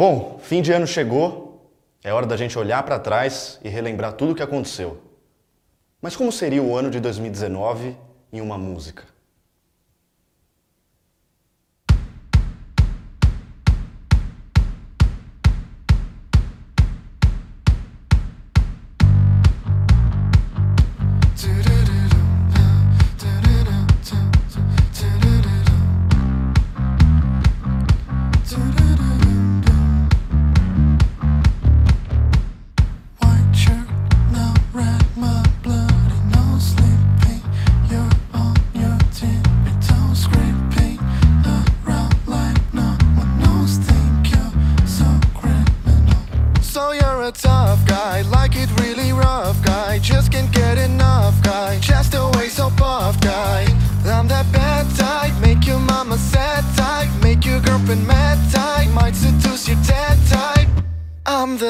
Bom, fim de ano chegou, é hora da gente olhar para trás e relembrar tudo o que aconteceu. Mas como seria o ano de 2019 em uma música?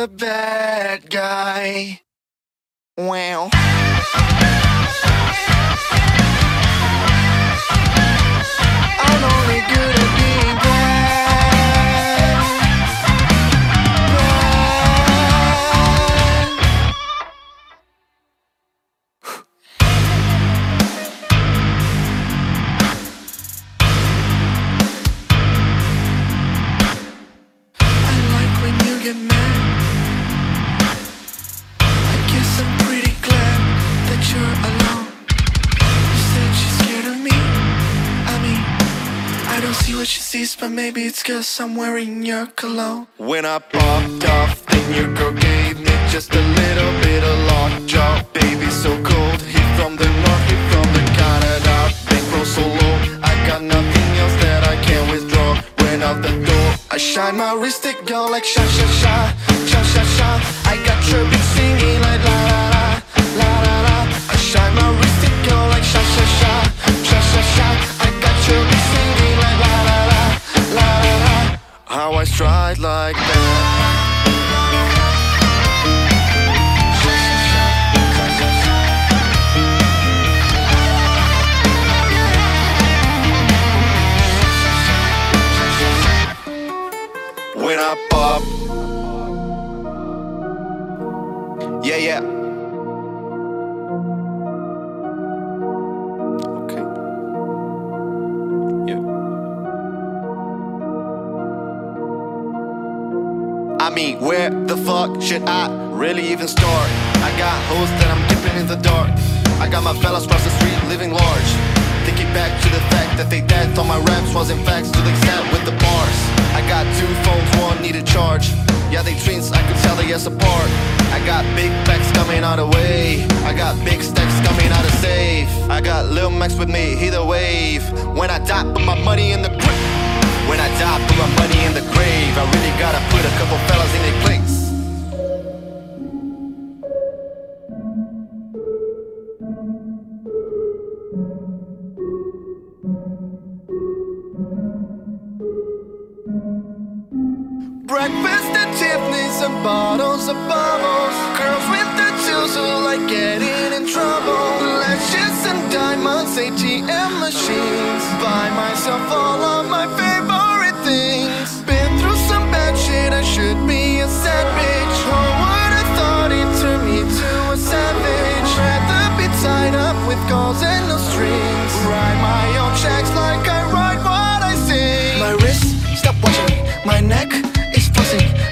The bad guy. Wow. She sees, but maybe it's cause I'm wearing your cologne. When I popped off, then your girl gave me just a little bit of lockjaw. Baby, so cold. He from the north, he from the Canada. Bankroll so low, I got nothing else that I can withdraw. Went out the door, I shine my wrist, it go like sha sha sha, sha sha sha. I got bitch singing like stride like that. Mean, where the fuck should I really even start? I got hoes that I'm dipping in the dark. I got my fellas across the street living large. Thinking back to the fact that they dead thought my raps wasn't facts till they sat with the bars. I got two phones, one needed charge. Yeah, they twins, I could tell they us apart. I got big backs coming out of way. I got big stacks coming out of safe. I got Lil Max with me, he the wave. When I die, put my money in the grave. When I die, put my money in the grave. I really gotta put a couple fellas in their place. Breakfast at Tiffany's and bottles of bubbles. Girls with the tools who like getting in trouble. Lashes and diamonds, ATM machines. Buy myself all of my favorite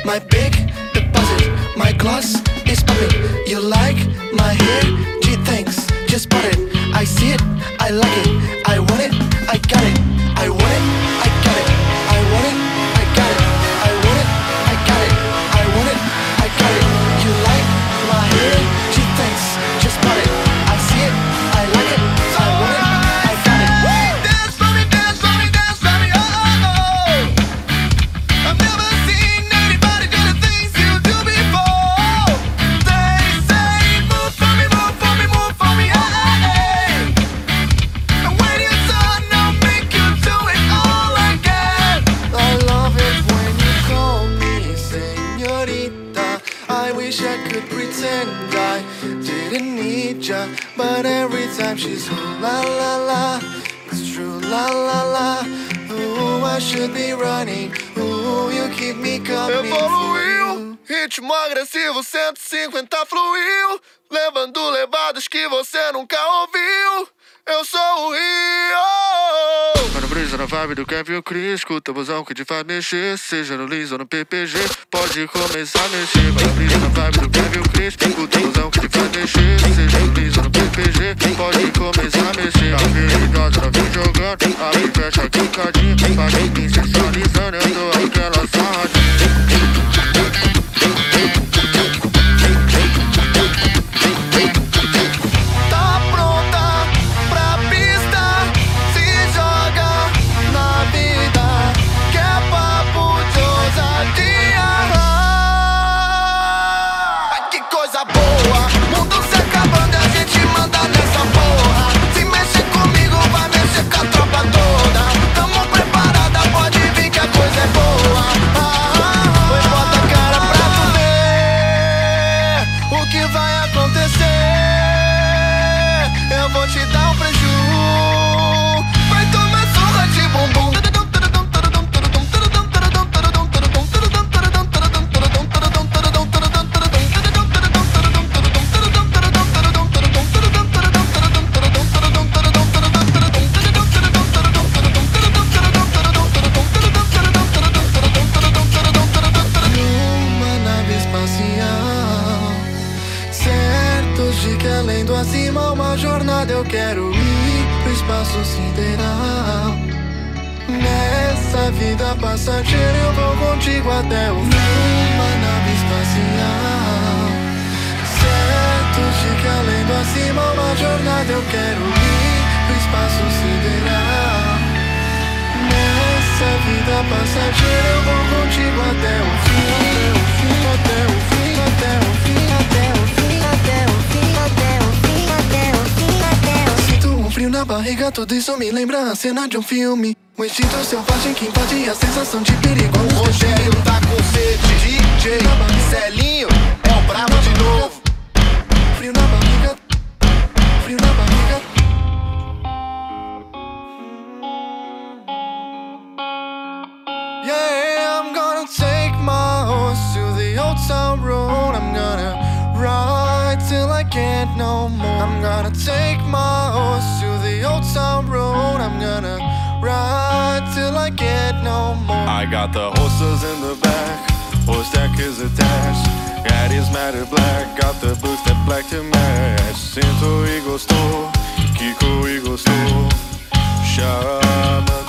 My big deposit. My gloss is popping. You like my hair? Gee, thanks. Just bought it. I see it. I like it. She's ooh la la la, it's true la la la. Ooh, I should be running. Ooh, you keep me coming. Evoluiu, ritmo agressivo, 150 fluiu. Levando levadas que você nunca ouviu. Eu sou o Rio. Mano, brisa na vibe do Kevin Chris. Escuta o busão que te faz mexer. Seja no Liso ou no PPG, pode começar a mexer. Mano, brisa na vibe do Kevin Chris. Escuta busão gostosa, vem jogando, aí fecha quicadinha, vai tá me sensualizando, eu dou aquela espaço sideral Nessa vida passageira eu vou contigo até o fim Uma nave espacial. Certos de que além do acima uma jornada eu quero ir pro espaço sideral. Nessa vida passageira na barriga, tudo isso me lembra a cena de um filme. O instinto selvagem que invade a sensação de perigo. O Rogério tá com sede, DJ. Celinho é o brabo de I'm gonna ride till I can't no more. I got the horses in the back, horse deck is attached. Gaddy's matter black, got the boots that black to match. Sinto e store, Kiko e store, Chamando